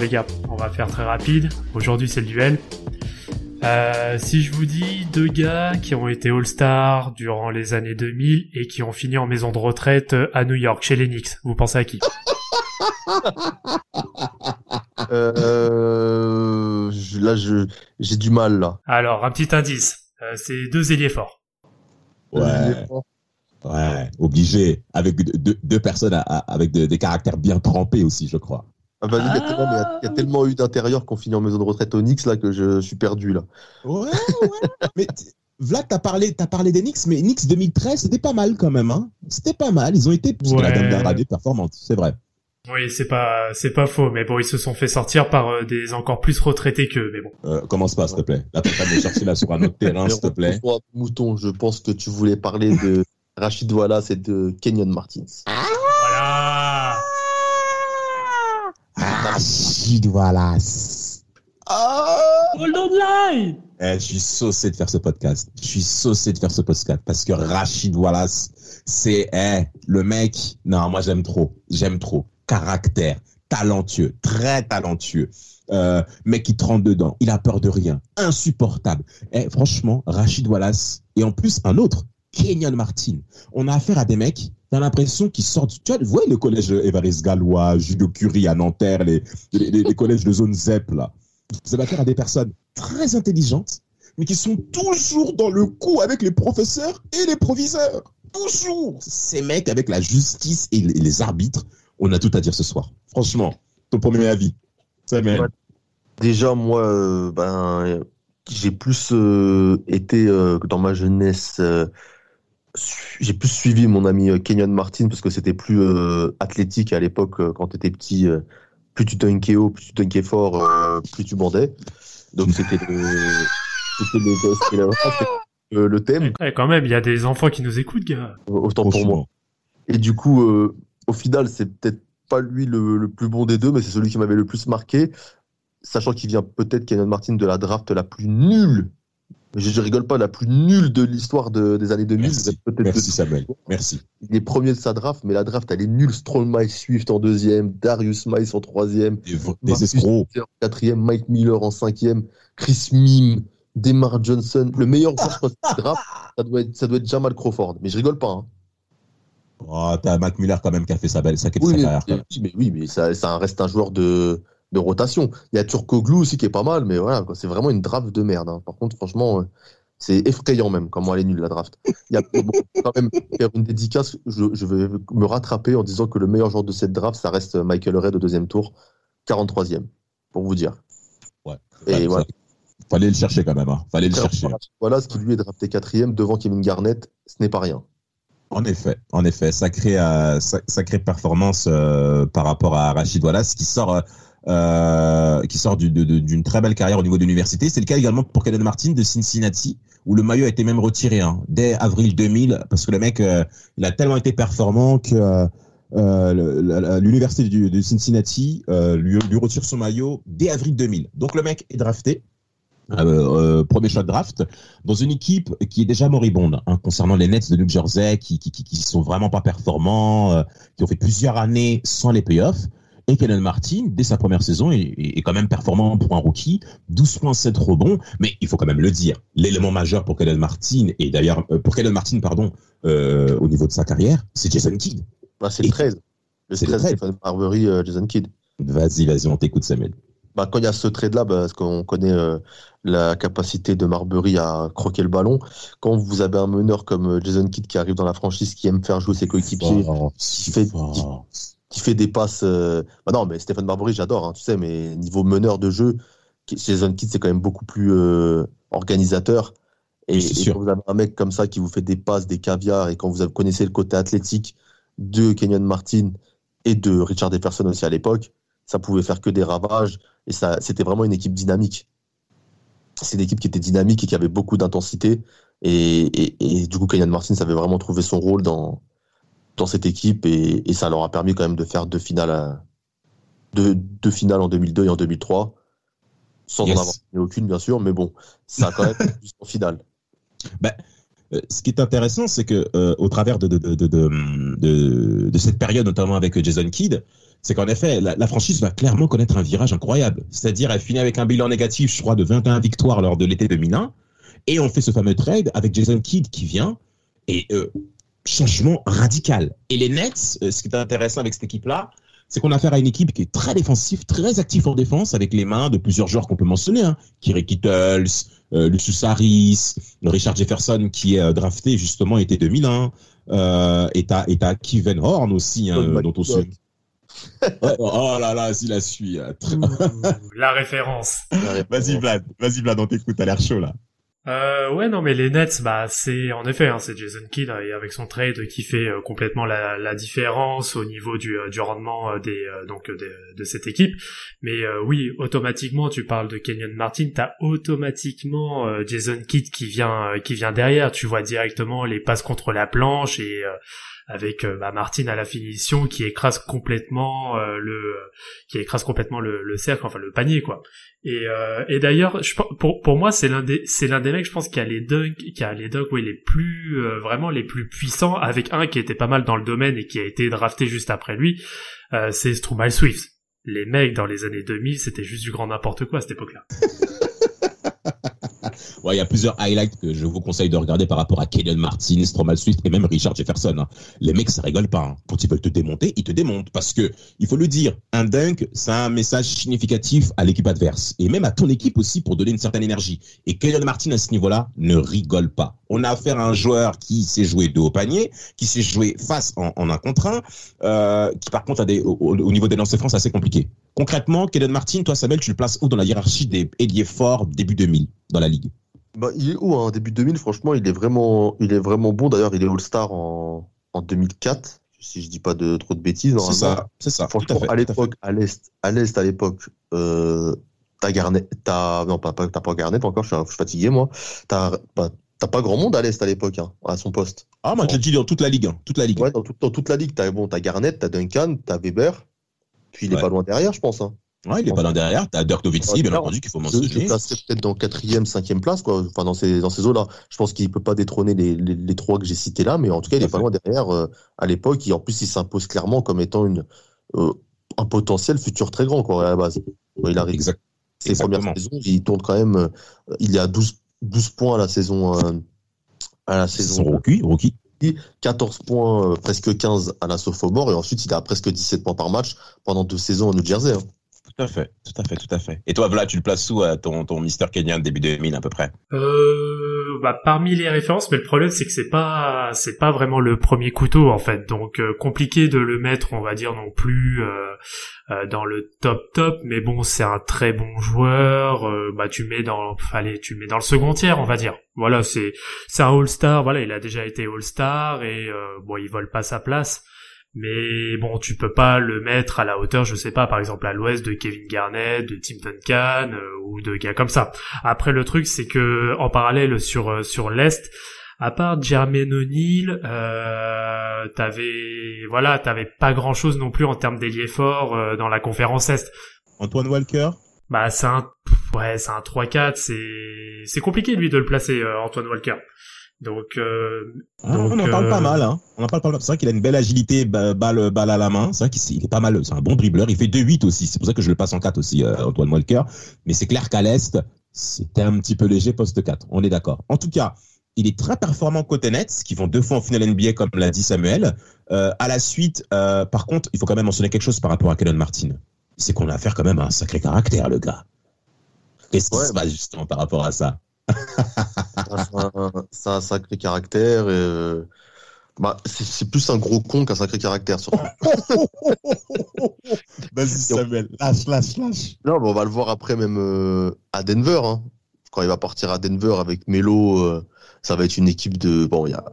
Les gars, on va faire très rapide. Aujourd'hui c'est le duel. Euh, si je vous dis deux gars qui ont été All-Star durant les années 2000 et qui ont fini en maison de retraite à New York chez les Knicks, vous pensez à qui? Euh, Là, je j'ai du mal là. Alors un petit indice, euh, c'est deux ailiers forts. Ouais, ouais, obligé. Avec deux, deux- deux personnes à- à- avec de- des caractères bien trempés aussi, je crois. Ah bah, il, y a tellement, mais il y a- il y a tellement eu d'intérieurs qu'on finit en maison de retraite au Knicks là que je suis perdu là. Ouais, ouais. mais Vlad, t'as parlé, t'as parlé des Knicks, mais Knicks 2013, c'était pas mal quand même, hein. C'était pas mal. Ils ont été, la Ouais. dernière année performante, c'est vrai. Oui, c'est pas c'est pas faux, mais bon, ils se sont fait sortir par euh, des encore plus retraités qu'eux, mais bon. Euh, commence pas, s'il te plaît? Là, en train de me chercher là sur un autre terrain, s'il te plaît. Mouton, je pense que tu voulais parler de Rachid Wallace et de Kenyon Martins. Voilà. Rachid Wallace. Hold on line. Eh, je suis saucé de faire ce podcast. Je suis saucé de faire ce podcast parce que Rachid Wallace, c'est eh, le mec. Non, moi j'aime trop. J'aime trop. Caractère, talentueux, très talentueux. Euh, mec qui trempe dedans. Il a peur de rien. Insupportable. Eh, franchement, Rachid Wallace et en plus un autre, Kenyon Martin. On a affaire à des mecs. T'as l'impression qu'ils sortent. Tu vois, le collège Évariste Gallois, Julio Curie à Nanterre, les, collèges de zone ZEP là. Vous avez affaire à des personnes très intelligentes, mais qui sont toujours dans le coup avec les professeurs et les proviseurs. Toujours. Ces mecs avec la justice et les, arbitres, on a tout à dire ce soir. Franchement, ton premier avis. C'est même. Ouais. Déjà, moi, euh, ben, j'ai plus euh, été euh, dans ma jeunesse, j'ai plus suivi mon ami euh, Kenyon Martin parce que c'était plus euh, athlétique à l'époque euh, quand tu étais petit. euh, plus tu dunkais haut, plus tu dunkais fort, euh, plus tu bandais. Donc c'était le, c'était le, c'était le- c'était le thème, Eh, quand même, il y a des enfants qui nous écoutent, gars. autant pour moi. Et du coup, euh, au final, c'est peut-être pas lui le, le plus bon des deux, mais c'est celui qui m'avait le plus marqué, sachant qu'il vient peut-être Kenyon Martin de la draft la plus nulle. Je, je rigole pas, la plus nulle de l'histoire de- des années 2000. Merci. Merci de- Samuel. Merci. Il est premier de sa draft, mais la draft, elle est nulle. Stroll Miles Swift en deuxième, Darius Miles en troisième, Des, escrocs. En quatrième, Mike Miller en cinquième, Chris Mime, Demar Johnson. Le meilleur joueur de cette draft, ça doit, être, ça doit être Jamal Crawford. Mais je rigole pas. Hein. Oh, t'as Mac Miller quand même qui a fait sa belle, sa, sa Oui, mais, carrière. quand mais- mais oui, mais ça, ça reste un joueur de, de rotation. Il y a Turkoglu aussi qui est pas mal, mais voilà, c'est vraiment une draft de merde. hein. Par contre, franchement, euh, c'est effrayant même comment elle est nulle la draft. Il y a bon, quand même faire une dédicace. Je, je vais me rattraper en disant que le meilleur joueur de cette draft, ça reste Michael Red au deuxième tour, 43e, pour vous dire. Ouais. Et voilà. ça- Fallait le chercher quand même. Hein. Fallait le chercher. Voilà ce qui lui est drafté quatrième devant Kevin Garnett, ce n'est pas rien. En effet, en effet, sacrée, euh, sa- sacrée performance euh, par rapport à Rachid Wallace qui sort, euh, euh, qui sort d'une très belle carrière au niveau de l'université. C'est le cas également pour Kellen Martin de Cincinnati, où le maillot a été même retiré hein, dès avril 2000, parce que le mec, euh, il a tellement été performant que euh, l'université de Cincinnati lui, retire son maillot dès avril 2000. Donc le mec est drafté. euh, euh, premier shot draft dans une équipe qui est déjà moribonde hein, concernant les Nets de New Jersey qui qui, sont vraiment pas performants qui ont fait plusieurs années sans les playoffs et Kellen Martin dès sa première saison est, quand même performant pour un rookie 12.7 rebonds mais il faut quand même le dire l'élément majeur pour Kellen Martin et d'ailleurs euh, pour Kellen Martin pardon euh, au niveau de sa carrière c'est Jason Kidd Bah, c'est le Et- 13. Le C'est le 13, 13. Stephen Marbury, euh, Jason Kidd. vas-y vas-y on t'écoute Samuel Bah, quand il y a ce trade-là, bah, parce qu'on connaît euh, la capacité de Marbury à croquer le ballon, quand vous avez un meneur comme Jason Kidd qui arrive dans la franchise, qui aime faire jouer ses coéquipiers, qui fait- fort. qui fait des passes. euh, Bah non, mais Stephen Marbury, j'adore, hein, tu sais, mais niveau meneur de jeu, qui- Jason Kidd, c'est quand même beaucoup plus euh, organisateur. Et, et sûr. quand vous avez un mec comme ça qui vous fait des passes, des caviars, et quand vous connaissez le côté athlétique de Kenyon Martin et de Richard Jefferson aussi à l'époque, ça pouvait faire que des ravages. Et ça, c'était vraiment une équipe dynamique. C'est une équipe qui était dynamique et qui avait beaucoup d'intensité. Et, et, et du coup, Kenyon Martin savait vraiment trouver son rôle dans, dans cette équipe et, et ça leur a permis quand même de faire deux finales, à- deux, deux finales en 2002 et en 2003, sans Yes. en avoir aucune bien sûr, mais bon, ça a quand même fait jusqu'en finale. Euh, ce qui est intéressant, c'est que euh, au travers de, de, de, de, de, de- de cette période, notamment avec Jason Kidd, c'est qu'en effet, la, la franchise va clairement connaître un virage incroyable. C'est-à-dire, elle finit avec un bilan négatif, je crois, de 21 victoires lors de l'été 2001. Et on fait ce fameux trade avec Jason Kidd qui vient. Et euh, changement radical. Et les Nets, euh, ce qui est intéressant avec cette équipe-là, c'est qu'on a affaire à une équipe qui est très défensive, très active en défense, avec les mains de plusieurs joueurs qu'on peut mentionner. Hein. Kiri Kittles, euh, Lucius Harris, Richard Jefferson qui est euh, drafté justement été 2001, euh, et t'as et t'as Kevin Horn aussi, hein, euh, dont on se... Ouais, oh là là, si la suit. très- La référence. Vas-y Vlad, vas-y Vlad, on t'écoute, t'as l'air chaud là. Euh, ouais, non, mais les Nets, bah, c'est en effet, hein, c'est Jason Kidd hein, et avec son trade qui fait euh, complètement la, la différence au niveau du, euh, rendement euh, des donc de, cette équipe. Mais oui, automatiquement, tu parles de Kenyon Martin, t'as automatiquement Jason Kidd qui vient qui vient derrière. Tu vois directement les passes contre la planche et avec euh, bah, Martin à la finition qui écrase complètement euh, le qui écrase complètement le, le cercle, enfin le panier quoi. Et, euh, et d'ailleurs, pour pour moi, c'est l'un des c'est l'un des mecs, je pense, qui a les dunks, qui a les dunks, oui, les plus euh, vraiment les plus puissants, avec un qui était pas mal dans le domaine et qui a été drafté juste après lui, euh, c'est Strumal Swift. Les mecs dans les années 2000, c'était juste du grand n'importe quoi à cette époque-là. Ouais, il y a plusieurs highlights que je vous conseille de regarder par rapport à Kenyon Martin, Stromal Swift et même Richard Jefferson. Les mecs, ça rigole pas. hein. Quand ils veulent te démonter, ils te démontent. Parce que, il faut le dire, un dunk, c'est un message significatif à l'équipe adverse. Et même à ton équipe aussi pour donner une certaine énergie. Et Kenyon Martin, à ce niveau-là, ne rigole pas. On a affaire à un joueur qui sait jouer de haut panier, qui sait jouer face en, un contre un, euh, qui par contre a des, au, au niveau des lancers francs, c'est assez compliqué. Concrètement, Kenyon Martin, toi, Samuel, tu le places où dans la hiérarchie des ailiers forts début 2000 dans la ligue? Bah, il est où, hein, début 2000, franchement, il est vraiment, il est vraiment bon. D'ailleurs, il est All-Star en, en 2004, si je dis pas de trop de bêtises. C'est ça, c'est ça. Franchement, à l'époque, à l'Est, à l'Est, à l'époque, euh, t'as Garnett, t'as, non, pas, t'as pas Garnett encore, je suis, je suis fatigué, moi. T'as, bah, t'as pas grand monde à l'Est à l'époque, hein, à son poste. Ah, moi, je dis dans toute la ligue, hein, toute la ligue. Ouais, dans, tout- dans toute la ligue, t'as, bon, t'as Garnett, t'as Duncan, t'as Weber, puis il est Ouais. pas loin derrière, je pense, hein. Ouais, il est pas là derrière. T'as Dirk Nowitzki, bien entendu, qu'il faut Je je mentionner. placerais peut-être dans quatrième, cinquième place, quoi. Enfin, dans ces, dans ces eaux-là. Je pense qu'il peut pas détrôner les, les, les trois que j'ai cités là, mais en tout cas, il à est pas loin derrière, euh, à l'époque. Et en plus, il s'impose clairement comme étant une, euh, un potentiel futur très grand, quoi, à la base. Ouais, il arrive. Exact. Ses exactement. premières saisons, il tourne quand même, euh, il est à 12, 12 points à la saison, euh, à la saison, rookie, rookie. 14 points, presque 15 à la sophomore, et ensuite, il a presque 17 points par match pendant deux saisons au New Jersey. hein. Tout à fait, tout à fait, tout à fait. Et toi, Vlad, tu le places où, à ton, ton Mister Kenyan début 2000, à peu près? Euh, bah, parmi les références, mais le problème c'est que c'est pas c'est pas vraiment le premier couteau en fait, donc euh, compliqué de le mettre, on va dire non plus euh, euh, dans le top top, mais bon c'est un très bon joueur, euh, bah tu mets dans allez tu mets dans le second tiers on va dire. Voilà c'est c'est un All Star, voilà il a déjà été All Star et euh, bon il vole pas sa place. Mais bon, tu peux pas le mettre à la hauteur, je sais pas, par exemple à l'ouest de Kevin Garnett, de Tim Duncan euh, ou de gars comme ça. Après le truc c'est que en parallèle sur euh, sur l'est, à part Jermaine O'Neal, euh, t'avais voilà, t'avais pas grand chose non plus en termes d'ailier fort euh, dans la conférence est. Antoine Walker? Bah c'est un ouais c'est un 3-4, c'est c'est compliqué lui de le placer euh, Antoine Walker. Donc euh, Ah, Donc, on en parle euh, pas mal, hein. On en parle pas mal. C'est vrai qu'il a une belle agilité, ba- balle, balle à la main. C'est vrai qu'il il est pas mal. C'est un bon dribbleur. Il fait 2-8 aussi. C'est pour ça que je le passe en 4 aussi, euh, Antoine Walker. Mais c'est clair qu'à l'Est, c'était un petit peu léger poste 4. On est d'accord. En tout cas, il est très performant côté Nets, qui vont deux fois en finale NBA, comme l'a dit Samuel. Euh, à la suite, euh, par contre, il faut quand même mentionner quelque chose par rapport à Kellen Martin. C'est qu'on a affaire quand même à un sacré caractère, le gars. Qu'est-ce qui Ouais, se passe justement par rapport à ça? C'est un, c'est un sacré caractère. et, euh, bah, c'est c'est plus un gros con qu'un sacré caractère. Surtout. Vas-y Samuel, lâche, lâche, lâche. non, mais on va le voir après même euh, à Denver. hein. Quand il va partir à Denver avec Melo, euh, ça va être une équipe de bon, il y a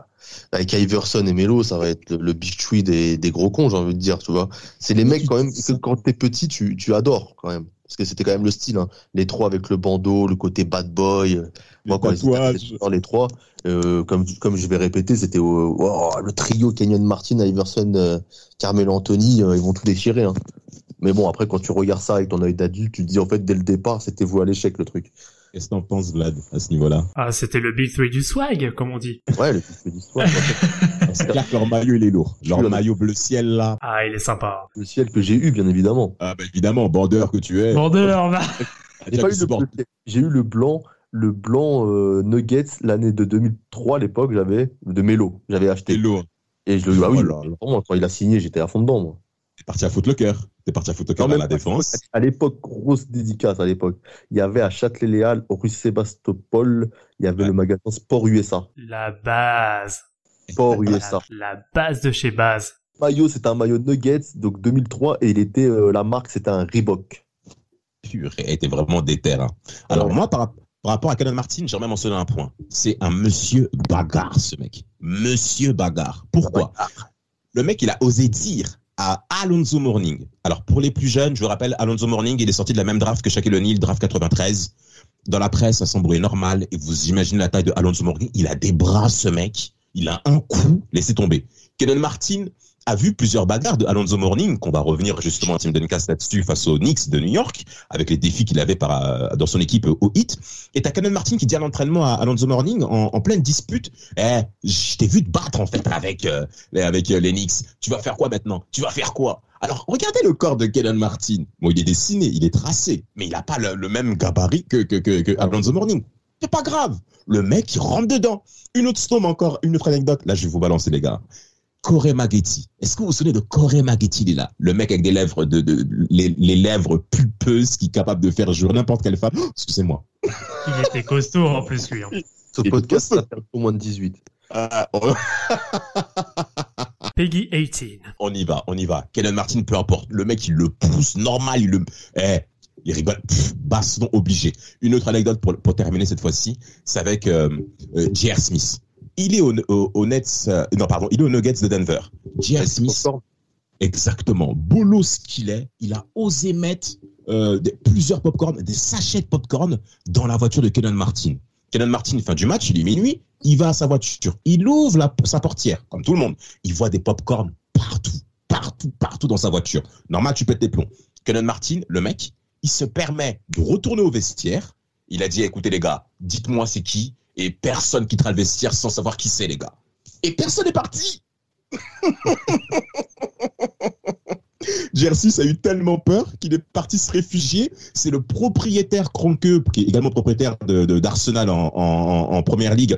avec Iverson et Melo, ça va être le, le big tree des, des gros cons, j'ai envie de dire, tu vois. C'est les mecs quand même que quand t'es petit, tu, tu adores quand même. Parce que c'était quand même le style, hein. les trois avec le bandeau, le côté bad boy. Moi, quand ils étaient tatouages. dans les trois, euh, comme, comme je vais répéter, c'était euh, wow, le trio Kenyon Martin, Iverson, euh, Carmelo Anthony, euh, ils vont tout déchirer. Hein. Mais bon, après, quand tu regardes ça avec ton œil d'adulte, tu te dis en fait, dès le départ, c'était voué à l'échec le truc. Qu'est-ce que t'en penses, Vlad, à ce niveau-là? Ah, c'était le Big Three du swag, comme on dit. Ouais, le petit d'histoire. C'est clair que leur maillot, il est lourd. Leur Le- maillot bleu ciel, là. Ah, il est sympa. le ciel que j'ai eu, bien évidemment. Ah, bah, évidemment, bandeur que tu es. Bandeur, va. J'ai pas eu le Sport. bleu. J'ai eu le blanc, le blanc euh, Nuggets l'année de 2003 à l'époque, j'avais de Melo, j'avais acheté. lourd. Et je le ah oui, Oh là là. vraiment, quand il a signé, j'étais à fond dedans moi. T'es parti à Footlocker. T'es parti à Footlocker Non, à même la défense. À l'époque, grosse dédicace à l'époque. Il y avait à Châtelet-Léal, au rue Sébastopol, il y avait Ouais. le magasin Sport USA. La base. Sport USA. La base de chez base. Maillot, c'était un maillot Nuggets, donc 2003, et il était, euh, la marque, c'était un Reebok. Purée, était vraiment déter. hein. Alors Ouais. moi, par, par rapport à Kenan Martin, j'aimerais mentionner un point. C'est un monsieur bagarre, ce mec. Monsieur bagarre. Pourquoi? Le mec, il a osé dire à Alonso Morning. Alors pour les plus jeunes, je vous rappelle, Alonso Morning, il est sorti de la même draft que Shaquille O'Neal, draft 93. Dans la presse, ça semblait normal. Et vous imaginez la taille de Alonso Morning. Il a des bras, ce mec. Il a un coup. Laissez tomber. Kenan Martin a vu plusieurs bagarres de Alonso Morning, qu'on va revenir justement à Tim Duncan là-dessus face aux Knicks de New York, avec les défis qu'il avait par, euh, dans son équipe au hit. Et t'as Kenan Martin qui dit à l'entraînement à Alonso Morning, en, pleine dispute, eh, je t'ai vu te battre en fait avec, euh, avec euh, les Knicks. Tu vas faire quoi maintenant? Tu vas faire quoi? Alors, regardez le corps de Kenan Martin. Bon, il est dessiné, il est tracé, mais il n'a pas le, même gabarit que, que, que, que Morning. C'est pas grave. Le mec, il rentre dedans. Une autre storm encore, une autre anecdote. Là, je vais vous balancer, les gars. Corey Maggetti. Est-ce que vous vous souvenez de Corey Maggetti, il est là Le mec avec des lèvres, de, de les, les lèvres pulpeuses qui est capable de faire jouer n'importe quelle femme. Oh, Excusez-moi. Il était costaud en plus, lui. hein. Ce podcast, ça fait au moins de 18. Ah, on- Peggy 18. on y va, on y va. Kenan Martin, peu importe. Le mec, il le pousse normal, il le, eh, il rigole, Pff, baston obligé. Une autre anecdote pour, pour terminer cette fois-ci, c'est avec euh, euh, J.R. Smith. Il est au, au, au Nets, euh, non pardon, il est au Nuggets de Denver. J.R. Smith, exactement, bolos qu'il est, il a osé mettre euh, des- plusieurs popcorn, des sachets de popcorn dans la voiture de Kenan Martin. Kenan Martin, fin du match, il est minuit, il va à sa voiture, il ouvre la- sa portière, comme tout le monde. Il voit des popcorn partout, partout, partout dans sa voiture. Normal, tu pètes tes plombs. Kenan Martin, le mec, il se permet de retourner au vestiaire. Il a dit, écoutez les gars, dites-moi c'est qui, et personne quittera le vestiaire sans savoir qui c'est les gars. Et personne n'est parti. Jersey a eu tellement peur qu'il est parti se réfugier. C'est le propriétaire Kroenke, qui est également propriétaire de, de- d'Arsenal en, en, en première ligue.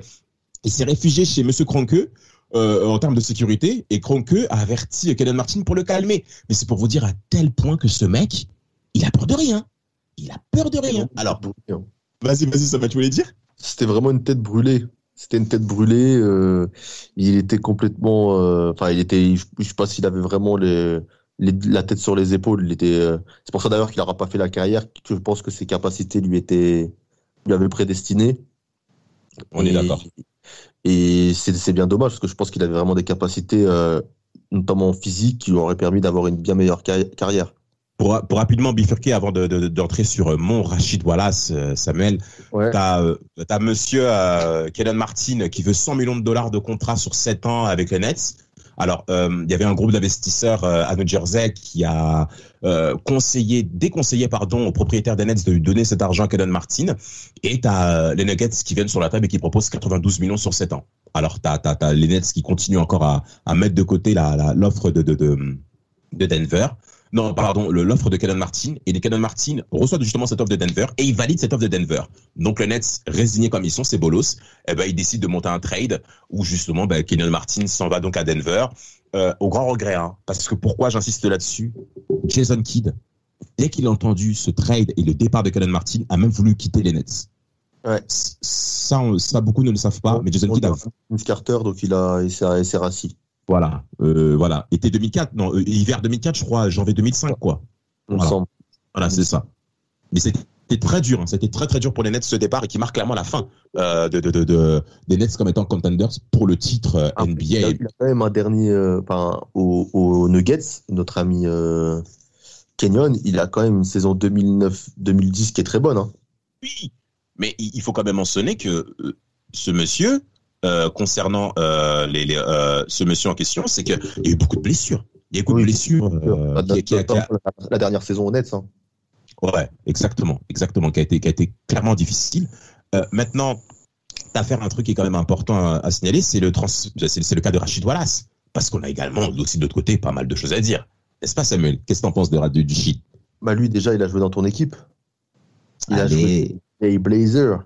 Il s'est réfugié chez Monsieur Kroenke euh, en termes de sécurité et Kroenke a averti Kenan Martin pour le calmer. Mais c'est pour vous dire à tel point que ce mec, il a peur de rien. Il a peur de rien. Alors, vas-y, vas-y, ça va, tu voulais dire? C'était vraiment une tête brûlée. C'était une tête brûlée. euh, il était complètement. euh, Enfin, il était. Je je sais pas s'il avait vraiment les, les- la tête sur les épaules. Il était. euh, c'est pour ça d'ailleurs qu'il n'aura pas fait la carrière. Que je pense que ses capacités lui étaient lui avaient prédestiné. On est Et- d'accord. Et c'est bien dommage parce que je pense qu'il avait vraiment des capacités, euh, notamment physiques, qui lui auraient permis d'avoir une bien meilleure carri- carrière. Pour, pour rapidement bifurquer avant de, de- d'entrer sur euh, mon Rachid Wallace, euh, Samuel, Ouais. T'as euh, t'as monsieur euh, Kenan Martin qui veut 100 millions de dollars de contrat sur 7 ans avec les Nets. Alors, euh, il y avait un groupe d'investisseurs euh, à New Jersey qui a euh, conseillé, déconseillé pardon, aux propriétaires des Nets de lui donner cet argent à Kenan Martin. Et t'as euh, les Nuggets qui viennent sur la table et qui proposent 92 millions sur 7 ans. Alors, t'as as, t'as les Nets qui continuent encore à, à mettre de côté la- la- l'offre de, de, de, de Denver. Non, pardon, l'offre de Kenan Martin. Et les Martin reçoit justement cette offre de Denver et il valide cette offre de Denver. Donc les Nets, résignés comme ils sont, c'est bolos, eh ben, ils décident de monter un trade où justement ben, Martin s'en va donc à Denver. Euh, au grand regret, hein, parce que pourquoi j'insiste là-dessus? Jason Kidd, dès qu'il a entendu ce trade et le départ de Kenan Martin, a même voulu quitter les Nets. Ouais. Ça, on- ça beaucoup ne le savent pas, mais Jason Kidd a Vince Carter, donc il a, il s'est rassis. Voilà, euh, voilà, été 2004, non, euh, hiver 2004, je crois, janvier 2005, quoi. Voilà. Voilà, c'est ça. Mais c'était très dur. Hein. C'était très très dur pour les Nets ce départ et qui marque clairement la fin euh, de, de, de, des Nets comme étant contenders pour le titre Ah, NBA. Il a, il a quand même un dernier, enfin, au, au Nuggets, notre ami Kenyon, il a quand même une saison 2009-2010 qui est très bonne. Hein. Oui, mais il faut quand même mentionner que ce monsieur, euh, concernant euh, les, les, euh, ce monsieur en question, c'est qu'il y a eu beaucoup de blessures. Il y a eu beaucoup Oui, de blessures. euh, La- qui- qui a- qui a- notamment la, la dernière saison Nets. Hein. Ouais, exactement, exactement, qui a été, qui a été clairement difficile. Maintenant, t'as faire un truc qui est quand même important à, à signaler, c'est le trans, c'est, le cas de Rachid Wallace, parce qu'on a également aussi de l'autre côté pas mal de choses à dire, n'est-ce pas Samuel? Qu'est-ce que t'en penses de, de du shit Bah lui déjà, il a joué dans ton équipe. Il a joué les Blazers.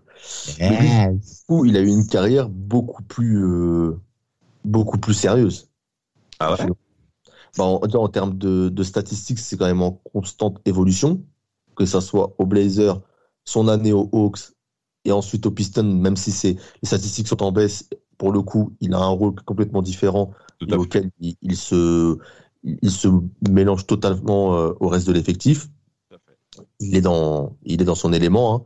Yes. Où il a eu une carrière beaucoup plus, euh, beaucoup plus sérieuse. Ah ouais? Bah, en, en termes de, de statistiques, c'est quand même en constante évolution, que ça soit aux Blazers, son année aux Hawks et ensuite aux Pistons, même si c'est les statistiques sont en baisse, pour le coup, il a un rôle complètement différent et auquel il, il se, il se mélange totalement euh, au reste de l'effectif. Il est dans, il est dans son élément. hein.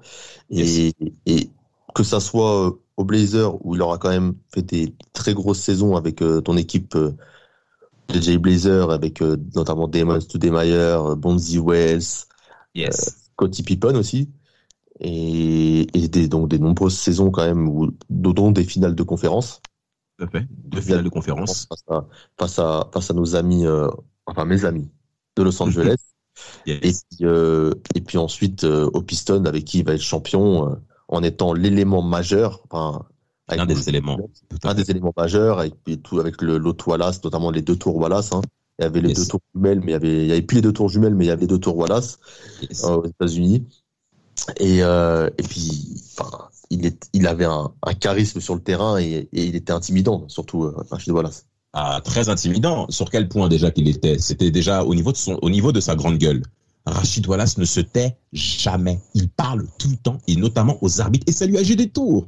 Et, et que ça soit euh, aux Blazers où il aura quand même fait des très grosses saisons avec euh, ton équipe euh, de Jay Blazer, avec euh, notamment Damon Stoudemire, euh, Bonzi Wells, Yes. Scottie Pippen aussi. Et, et des, donc des nombreuses saisons quand même, où, dont des finales de conférence. Tout à fait. Deux finales de conférence. Face à, face à, face à nos amis, enfin mes amis de Los Angeles. Et Yes. euh, et puis ensuite euh, au Piston avec qui il va être champion euh, en étant l'élément majeur. Enfin, Un des éléments. Un des éléments majeurs avec puis tout avec le l'autre Wallace, notamment les deux tours Wallace. Hein. Il y avait les Yes. deux tours jumelles, mais il y avait il y avait plus les deux tours jumelles, mais il y avait les deux tours Wallace Yes. euh, aux États-Unis. Et et puis enfin, il est il avait un, un charisme sur le terrain et, et il était intimidant, surtout Rachid Wallace. Ah, très intimidant. Sur quel point déjà qu'il était? C'était déjà au niveau de son, au niveau de sa grande gueule. Rachid Wallace ne se tait jamais. Il parle tout le temps et notamment aux arbitres et ça lui a joué des tours.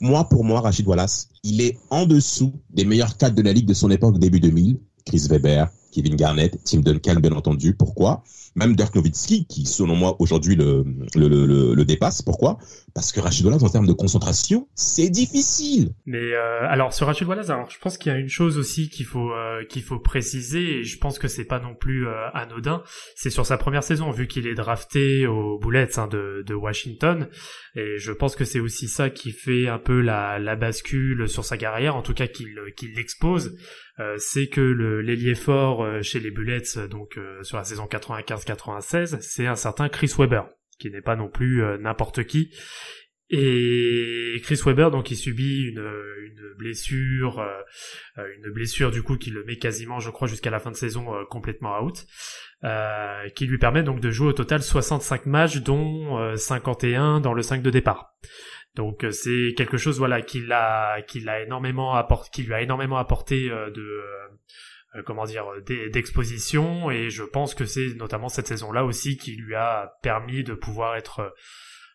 Moi, pour moi, Rachid Wallace, il est en dessous des meilleurs cadres de la ligue de son époque début 2000. Chris Weber, Kevin Garnett, Tim Duncan, bien entendu. Pourquoi? Même Dirk Nowitzki, qui, selon moi, aujourd'hui le, le, le, le, dépasse. Pourquoi? Parce que Rachid Wallace, en termes de concentration, c'est difficile. Mais euh, alors sur Rachid Wallace, alors je pense qu'il y a une chose aussi qu'il faut euh, qu'il faut préciser et je pense que c'est pas non plus euh, anodin, c'est sur sa première saison vu qu'il est drafté aux Bullets hein, de, de Washington et je pense que c'est aussi ça qui fait un peu la, la bascule sur sa carrière, en tout cas qu'il qu'il l'expose, euh, c'est que l'ailier fort euh, chez les Bullets donc euh, sur la saison 95-96, c'est un certain Chris Webber qui n'est pas non plus euh, n'importe qui et Chris Webber, donc, il subit une, une blessure, euh, euh, une blessure du coup qui le met quasiment, je crois, jusqu'à la fin de saison euh, complètement out, euh, qui lui permet donc de jouer au total 65 matchs, dont euh, 51 dans le 5 de départ. Donc euh, c'est quelque chose voilà qui l'a qui l'a énormément apporté, qui lui a énormément apporté euh, de euh, comment dire d'e- d'exposition et je pense que c'est notamment cette saison-là aussi qui lui a permis de pouvoir être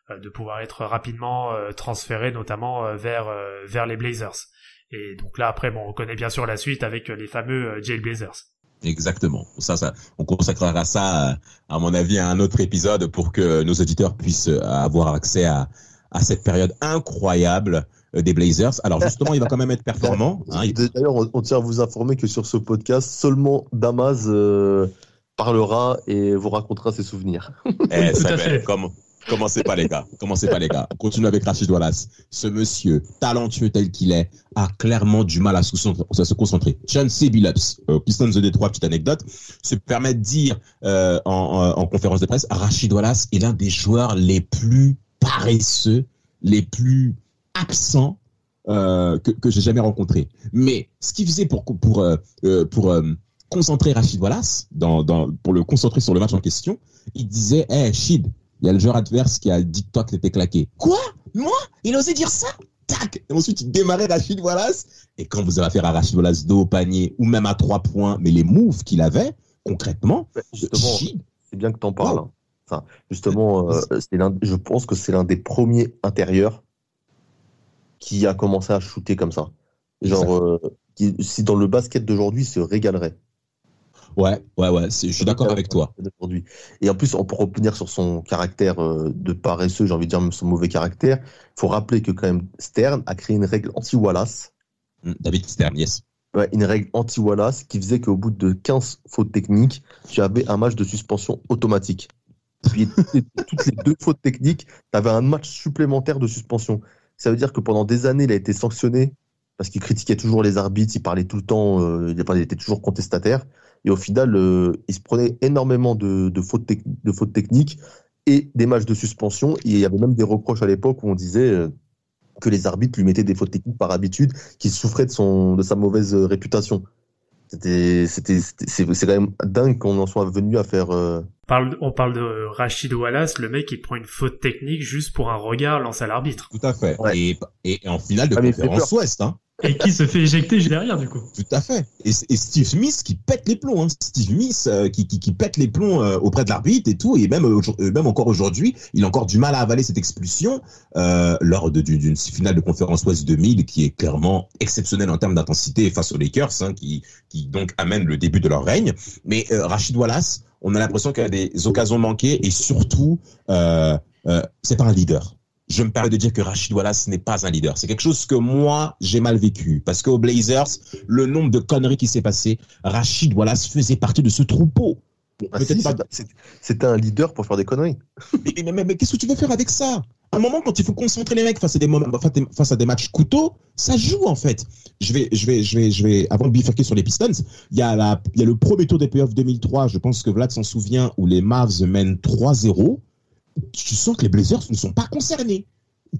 euh, de pouvoir être rapidement euh, transféré notamment euh, vers euh, vers les Blazers. Et donc là après bon on connaît bien sûr la suite avec euh, les fameux euh, Jail Blazers. Exactement. Ça, ça, on consacrera ça, euh, à mon avis, à un autre épisode pour que nos auditeurs puissent euh, avoir accès à, à cette période incroyable euh, des Blazers. Alors justement, il va quand même être performant. hein. Il- D'ailleurs, on, on tient à vous informer que sur ce podcast, seulement Damas euh, parlera et vous racontera ses souvenirs. Eh, Tout à Samuel, fait. comme- commencez pas les gars, commencez pas les gars. On continue avec Rachid Wallace. Ce monsieur, talentueux tel qu'il est, a clairement du mal à se, à se concentrer. Chauncey Billups, euh, Pistons de Détroit, petite anecdote, se permet de dire euh, en, en- en conférence de presse, Rachid Wallace est l'un des joueurs les plus paresseux, les plus absents euh, que, que j'ai jamais rencontré. Mais ce qu'il faisait pour pour euh, euh, pour euh, concentrer Rachid Wallace, dans, dans, pour le concentrer sur le match en question, il disait, hey, Shid, il y a le joueur adverse qui a dit que toi que t'étais claqué. Quoi? Moi? Il osait dire ça? Tac Et ensuite, il démarrait Rachid Wallace. Et quand vous avez affaire à Rachid Wallace dos au panier, ou même à trois points, mais les moves qu'il avait, concrètement, Justement, c'est bien que t'en parles. hein. Enfin, justement, euh, c'est l'un- je pense que c'est l'un des premiers intérieurs qui a commencé à shooter comme ça. Genre, euh, qui- si dans le basket d'aujourd'hui, se régalerait. Ouais, ouais, ouais, je suis d'accord avec toi. Et en plus, on peut revenir sur son caractère euh, de paresseux, j'ai envie de dire son mauvais caractère. Il faut rappeler que quand même Stern a créé une règle anti-Wallace. Hmm, David Stern, yes. Ouais, une règle anti-Wallace qui faisait qu'au bout de 15 fautes techniques, tu avais un match de suspension automatique. Puis toutes les deux fautes techniques, tu avais un match supplémentaire de suspension. Ça veut dire que pendant des années, il a été sanctionné parce qu'il critiquait toujours les arbitres, il parlait tout le temps, euh, il était toujours contestataire. Et au final, euh, il se prenait énormément de, fautes, techniques et des matchs de suspension. Il y avait même des reproches à l'époque où on disait euh, que les arbitres lui mettaient des fautes techniques par habitude, qu'il souffrait de sa mauvaise réputation. C'était, c'était, c'est, quand même dingue qu'on en soit venu à faire. On, parle, on parle de Rachid Wallace, le mec qui prend une faute technique juste pour un regard lancé à l'arbitre. Tout à fait. Et, et, en finale de ah, conférence Ouest, hein. Et qui se fait éjecter derrière, du coup. Tout à fait. Et, Steve Smith qui pète les plombs. Hein. Steve Smith euh, qui, pète les plombs euh, auprès de l'arbitre et tout. Et même, euh, même encore aujourd'hui, il a encore du mal à avaler cette expulsion lors d'une finale de conférence Ouest 2000 qui est clairement exceptionnelle en termes d'intensité face aux Lakers, hein, qui, qui donc amène le début de leur règne. Mais Rachid Wallace, on a l'impression qu'il a des occasions manquées et surtout, c'est pas un leader je me permets de dire que Rachid Wallace n'est pas un leader. C'est quelque chose que moi, j'ai mal vécu. Parce qu'aux Blazers, le nombre de conneries qui s'est passé, Rachid Wallace faisait partie de ce troupeau. Ah, c'était un leader pour faire des conneries. mais, qu'est-ce que tu veux faire avec ça? À un moment, quand il faut concentrer les mecs face à des, face à des matchs couteaux, ça joue en fait. Je vais, je vais, je vais, je vais, avant de bifurquer sur les Pistons, il y a la, il y a le premier tour des playoffs 2003. Je pense que Vlad s'en souvient où les Mavs mènent 3-0 tu sens que les Blazers ne sont pas concernés.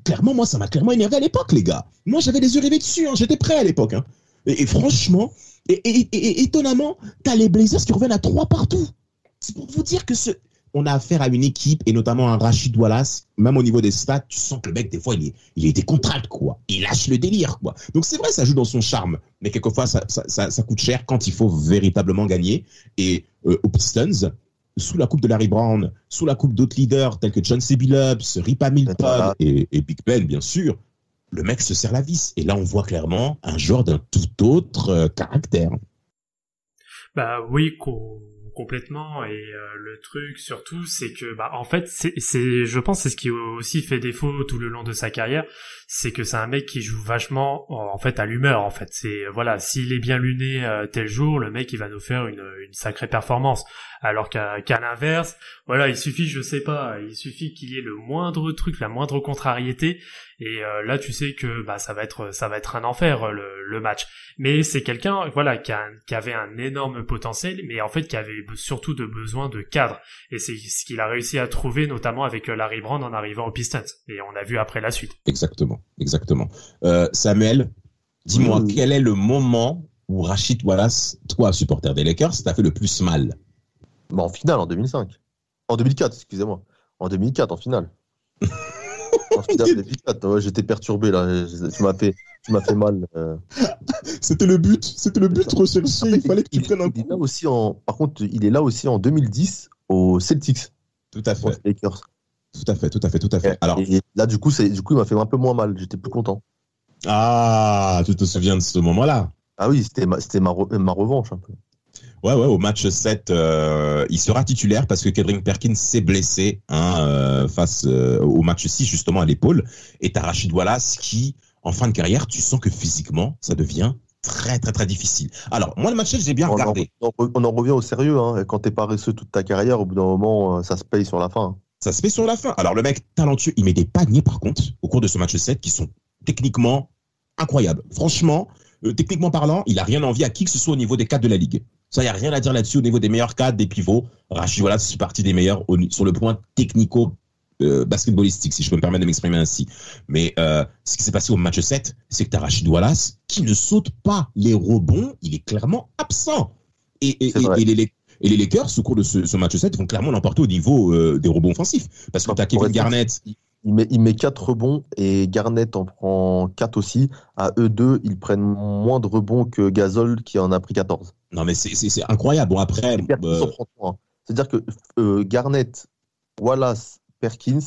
Clairement, moi, ça m'a clairement énervé à l'époque, les gars. Moi, j'avais les yeux rivés dessus, hein. j'étais prêt à l'époque. Hein. Et, franchement, et, étonnamment, t'as les Blazers qui reviennent à trois partout. C'est pour vous dire que ce, on a affaire à une équipe, et notamment un Rachid Wallace, même au niveau des stats, tu sens que le mec, des fois, il est, il est quoi. Il lâche le délire, quoi. Donc c'est vrai, ça joue dans son charme, mais quelquefois, ça, ça, coûte cher quand il faut véritablement gagner. Et euh, aux Pistons, sous la coupe de Larry Brown, sous la coupe d'autres leaders tels que John C. Billups, Rip Hamilton et, Big Ben, bien sûr, le mec se serre la vis. Et là, on voit clairement un genre d'un tout autre euh, caractère. Bah oui, complètement et euh, le truc surtout c'est que bah en fait c'est c'est je pense c'est ce qui aussi fait défaut tout le long de sa carrière c'est que c'est un mec qui joue vachement en fait à l'humeur en fait c'est voilà s'il est bien luné euh, tel jour le mec il va nous faire une, une sacrée performance alors qu'à qu'à l'inverse voilà il suffit je sais pas il suffit qu'il y ait le moindre truc la moindre contrariété et euh, là tu sais que bah ça va être ça va être un enfer le, le match. Mais c'est quelqu'un voilà qui, a, qui avait un énorme potentiel mais en fait qui avait surtout de besoin de cadre. Et c'est ce qu'il a réussi à trouver notamment avec euh, Larry Brand en arrivant aux Pistons. Et on a vu après la suite. Exactement exactement. Euh, Samuel, dis-moi, quel est le moment où Rachid Wallace, toi, supporter des Lakers, t'a fait le plus mal? Bah, En finale, en 2005. En 2004, excusez-moi. En 2004, en finale. en finale 2004, j'étais perturbé là. Tu m'as fait, tu m'as fait mal. Euh. C'était le but, c'était le but recherché. Il fallait que tu prennes un coup. là aussi en, par contre, il est là aussi en 2010 aux Celtics. Tout à fait. Lakers. Tout à fait, tout à fait, tout à fait. Alors, là, du coup, du coup, il m'a fait un peu moins mal. J'étais plus content. Ah, tu te souviens de ce moment-là? Ah oui, c'était ma, ma, ma, revanche un peu. Ouais, ouais, au match 7, euh, il sera titulaire parce que Kendrick Perkins s'est blessé hein, euh, face euh, au match 6, justement, à l'épaule. Et t'as Rachid Wallace qui, en fin de carrière, tu sens que physiquement, ça devient très, très, très difficile. Alors, moi, le match 7, j'ai bien regardé. on, en revient au sérieux. Hein. Quand t'es paresseux toute ta carrière, au bout d'un moment, ça se paye sur la fin. Ça se fait sur la fin. Alors le mec talentueux, il met des paniers par contre au cours de ce match 7 qui sont techniquement incroyables. Franchement, techniquement parlant, il a rien envie à qui que ce soit au niveau des cadres de la ligue. Ça, il n'y a rien à dire là-dessus au niveau des meilleurs cadres, des pivots. Rachid voilà, c'est partie des meilleurs sur le point technico euh, basketballistique, si je peux me permettre de m'exprimer ainsi. Mais euh, ce qui s'est passé au match 7, c'est que tu as Rachid Wallace qui ne saute pas les rebonds, il est clairement absent. Et, et, et, les, et les Lakers, au cours de ce, match 7, vont clairement l'emporter au niveau euh, des rebonds offensifs. Parce que tu as Kevin Garnett. Il met, il met 4 rebonds et Garnett en prend 4 aussi. À eux deux, ils prennent moins de rebonds que Gasol qui en a pris 14. Non, mais c'est incroyable. Bon, après. Euh, C'est-à-dire que euh, Garnett, Wallace, Perkins,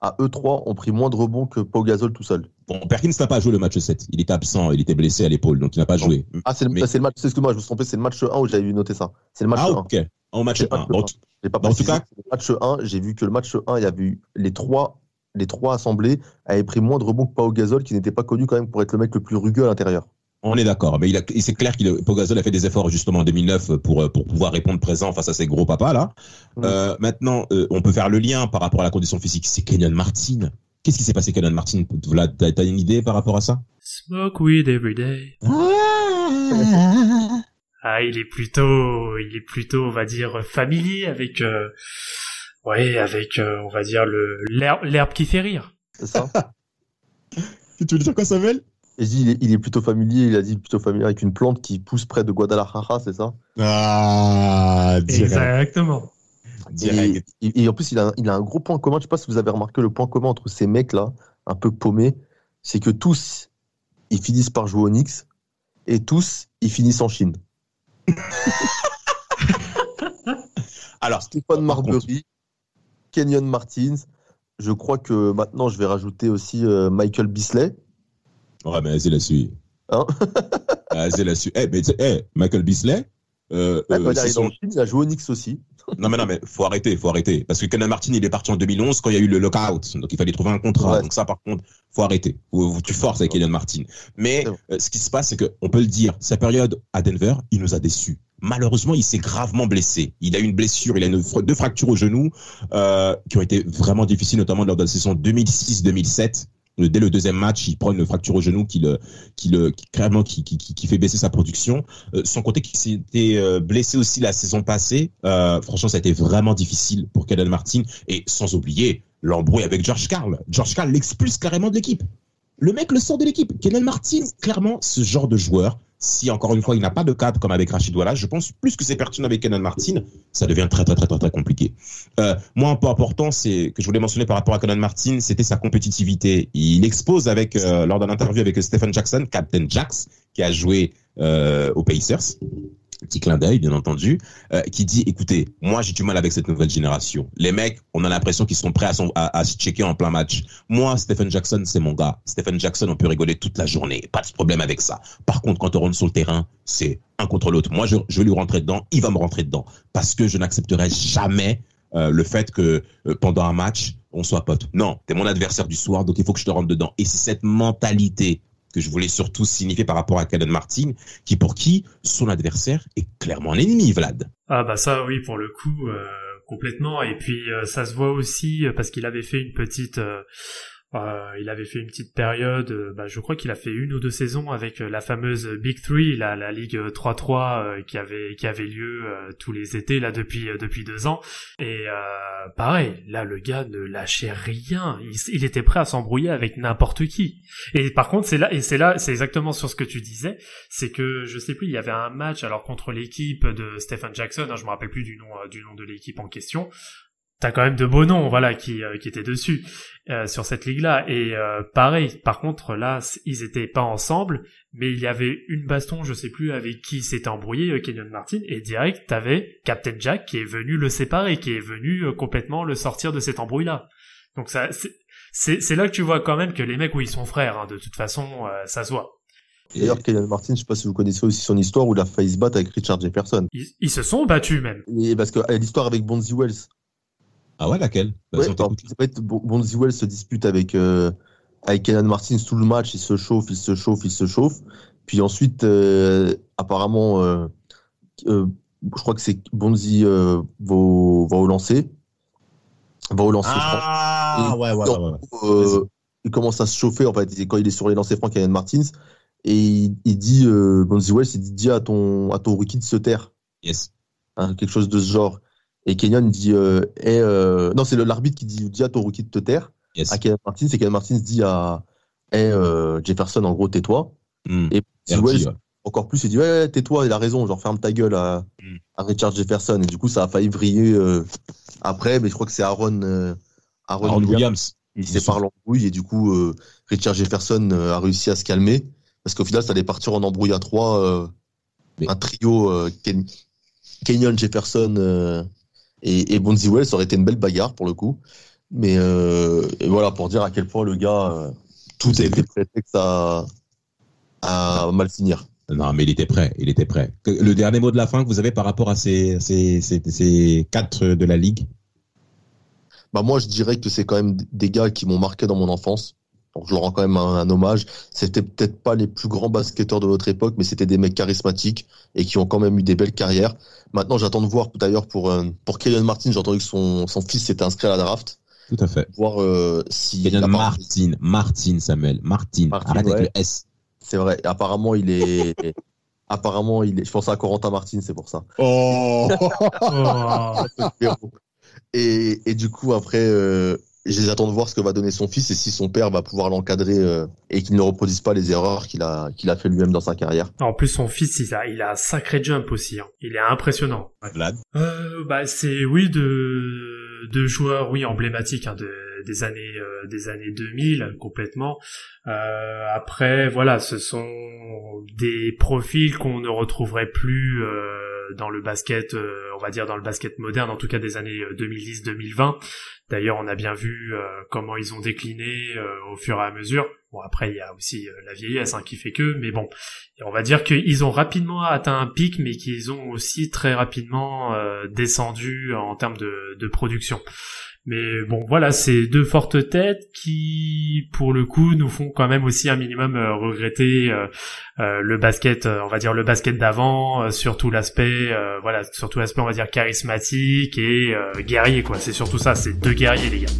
à eux trois, ont pris moins de rebonds que Pau Gasol tout seul. Bon, Perkins n'a pas joué le match 7. Il était absent, il était blessé à l'épaule, donc il n'a pas joué. Ah, c'est le, Mais- c'est le match, excuse-moi, je me suis trompé, c'est le match 1 où j'avais noter ça. C'est le match Ah, 1. ok. En match C'est 1. pas Bon, pas Bah, en tout cas- le match 1, j'ai vu que le match 1, il y avait eu les trois, les trois assemblées avaient pris moins de rebonds que Pau Gasol, qui n'était pas connu quand même pour être le mec le plus rugueux à l'intérieur. On est d'accord, mais il c'est clair qu'il Pogazol a fait des efforts justement en 2009 pour euh, pour pouvoir répondre présent face à ces gros papas là. Mm. Euh, maintenant, euh, on peut faire le lien par rapport à la condition physique. C'est Kenyon Martin. Qu'est-ce qui s'est passé, Kenyon Martin? Vlad, T'as une idée par rapport à ça? Smoke weed every day. Ah, il est plutôt, il est plutôt, on va dire, familier avec, euh, ouais, avec, euh, on va dire le l'herbe, l'herbe qui fait rire. C'est ça Tu veux dire quoi, Samuel? Et je dis, il est, il est plutôt familier, il a dit plutôt familier avec une plante qui pousse près de Guadalajara, c'est ça? Ah, Exactement. et, et- et en plus, il a, il a un gros point commun, je sais pas si vous avez remarqué le point commun entre ces mecs-là, un peu paumés, c'est que tous, ils finissent par jouer au Knicks, et tous, ils finissent en Chine. Alors, Stéphane Marbury, Kenyon Martins, je crois que maintenant, je vais rajouter aussi euh, Michael Bisley. Ouais, mais vas-y là-dessus. Hein? Vas-y là-dessus. Eh, mais tu sais, eh, Michael Bisley. Euh, Là, euh, quand il c'est arrive son- il a joué au Knicks aussi. Non mais non mais faut arrêter, faut arrêter parce que Kenan Martin il est parti en 2011 quand il y a eu le lockout donc il fallait trouver un contrat Ouais. donc ça par contre faut arrêter faut- tu forces avec Kenan Martin mais C'est euh, ce qui se passe c'est que on peut le dire sa période à Denver il nous a déçus malheureusement il s'est gravement blessé il a eu une blessure il a une, deux fractures au genou euh, qui ont été vraiment difficiles notamment lors de la saison 2006-2007 dès le deuxième match, il prend une fracture au genou qui le, qui le, qui, clairement, qui, qui, qui fait baisser sa production. Euh, sans compter qu'il s'était euh, blessé aussi la saison passée. Euh, franchement, ça a été vraiment difficile pour Kenan Martin. Et sans oublier l'embrouille avec George Carl. George Carl l'expulse carrément de l'équipe. Le mec le sort de l'équipe. Kenan Martin, clairement, ce genre de joueur, si encore une fois il n'a pas de cadre comme avec Rachid Wallace, je pense plus que c'est pertinent avec Kenan Martin, ça devient très très très très très compliqué. Euh, moi, un point important, c'est que je voulais mentionner par rapport à Kenan Martin, c'était sa compétitivité. Il expose avec euh, lors d'un interview avec Stephen Jackson, Captain Jax, qui a joué euh, aux Pacers. Petit clin d'œil, bien entendu, euh, qui dit écoutez, moi j'ai du mal avec cette nouvelle génération. Les mecs, on a l'impression qu'ils sont prêts à, se checker en plein match. Moi, Stephen Jackson, c'est mon gars. Stephen Jackson, on peut rigoler toute la journée, pas de problème avec ça. Par contre, quand on rentre sur le terrain, c'est un contre l'autre. Moi, je, vais lui rentrer dedans, il va me rentrer dedans, parce que je n'accepterai jamais euh, le fait que euh, pendant un match, on soit potes. Non, t'es mon adversaire du soir, donc il faut que je te rentre dedans. Et c'est cette mentalité que je voulais surtout signifier par rapport à Kenan Martin, qui pour qui son adversaire est clairement un ennemi, Vlad. Ah bah ça oui pour le coup euh, complètement et puis euh, ça se voit aussi euh, parce qu'il avait fait une petite euh, euh, il avait fait une petite période euh, bah, je crois qu'il a fait une ou deux saisons avec euh, la fameuse Big Three la, la ligue 3-3 euh, qui avait qui avait lieu tous les étés là depuis depuis deux ans. Et pareil là le gars ne lâchait rien. Il, il était prêt à s'embrouiller avec n'importe qui. Et par contre c'est là et c'est là c'est exactement sur ce que tu disais. C'est que je sais plus, il y avait un match alors contre l'équipe de Stephen Jackson, hein, je me rappelle plus du nom du nom de l'équipe en question. T'as quand même de beaux noms, voilà, qui euh, qui étaient dessus euh, sur cette ligue-là. Et euh, pareil, par contre là, ils étaient pas ensemble, mais il y avait une baston, je sais plus avec qui s'était embrouillé, euh, Kenyon Martin, et direct t'avais Captain Jack qui est venu le séparer, qui est venu euh, complètement le sortir de cette embrouille-là. Donc ça, c'est- là que tu vois quand même que les mecs, où ils sont frères, hein, de toute façon, euh, ça se voit. Et- D'ailleurs, Kenyon Martin, je sais pas si vous connaissez aussi son histoire où il a failli se battre avec Richard Jefferson. Ils, ils se sont battus même. Et parce que l'histoire avec Bonzi Wells. Ah ouais, laquelle Ouais, alors, fait, Bon- Bonzi Wells se dispute avec, euh, avec Kenan Martins tout le match. Il se chauffe, il se chauffe, il se chauffe. Puis ensuite, euh, apparemment, euh, euh, je crois que c'est Bonzi euh, va, au- va au lancer. Va au lancer franc. Ah ouais, ouais, ouais, ouais. Euh, il commence à se chauffer en fait. Et Quand il est sur les lancers francs, Kenan Martins. Et il, il dit, euh, Bonzi Wells, il dit, dis à ton, à ton rookie de se taire. Yes. hein, quelque chose de ce genre. Et Kenyon dit, euh, Eh, euh, non, c'est l'arbitre qui dit, dis à ton rookie de te taire. Yes. À Kenyon Martins, et Kenyon Martins dit à Eh, euh, Jefferson, en gros, tais-toi. Hmm. Et RG, ouais. encore plus, il dit, ouais, tais-toi, il a raison, genre, ferme ta gueule à, Mm. à Richard Jefferson. Et du coup, ça a failli vriller euh, après, mais je crois que c'est Aaron, euh, Aaron, Aaron Williams. Williams. Il sépare sûr. l'embrouille et du coup, euh, Richard Jefferson euh, a réussi à se calmer. Parce qu'au final, ça allait partir en embrouille à trois. euh, Un trio, euh, Ken- Kenyon, Jefferson euh, et, et Bonzi Wells, ça aurait été une belle bagarre pour le coup. Mais euh, et voilà, pour dire à quel point le gars, euh, tout a été prétexte à, à mal finir. Non, mais il était prêt. Il était prêt. Le dernier mot de la fin que vous avez par rapport à ces, ces, ces, ces quatre de la ligue? Bah moi, je dirais que c'est quand même des gars qui m'ont marqué dans mon enfance. Donc je leur rends quand même un, hommage. C'était peut-être pas les plus grands basketteurs de notre époque, mais c'était des mecs charismatiques et qui ont quand même eu des belles carrières. Maintenant, j'attends de voir d'ailleurs pour euh, pour Kylian Martin, j'ai entendu que son son fils s'était inscrit à la draft. Tout à fait. Voir euh, si Kylian Martin, Martin Samuel, Martin, Martin arrête avec le S. C'est vrai. Apparemment, il est. Apparemment, il est. Je pense à Corentin Martin, c'est pour ça. Oh. et, et du coup, après, euh, j'attends de voir ce que va donner son fils et si son père va pouvoir l'encadrer euh, et qu'il ne reproduise pas les erreurs qu'il a qu'il a fait lui-même dans sa carrière. En plus, son fils, il a, il a un sacré jump aussi. Hein. Il est impressionnant. Vlad. Euh, bah, c'est oui de de joueurs, oui emblématiques hein, de des années euh, des années 2000 complètement. Euh, après voilà, ce sont des profils qu'on ne retrouverait plus euh, dans le basket, on va dire dans le basket moderne, en tout cas des années 2010-2020. D'ailleurs, on a bien vu comment ils ont décliné au fur et à mesure. Bon, après, il y a aussi la vieillesse hein, qui fait que, mais bon, on va dire qu'ils ont rapidement atteint un pic, mais qu'ils ont aussi très rapidement descendu en termes de production. Mais bon, voilà, c'est deux fortes têtes qui, pour le coup, nous font quand même aussi un minimum euh, regretter euh, euh, le basket, on va dire le basket d'avant, surtout l'aspect, voilà, surtout l'aspect, on va dire charismatique et guerrier, quoi. C'est surtout ça, c'est deux guerriers, les gars.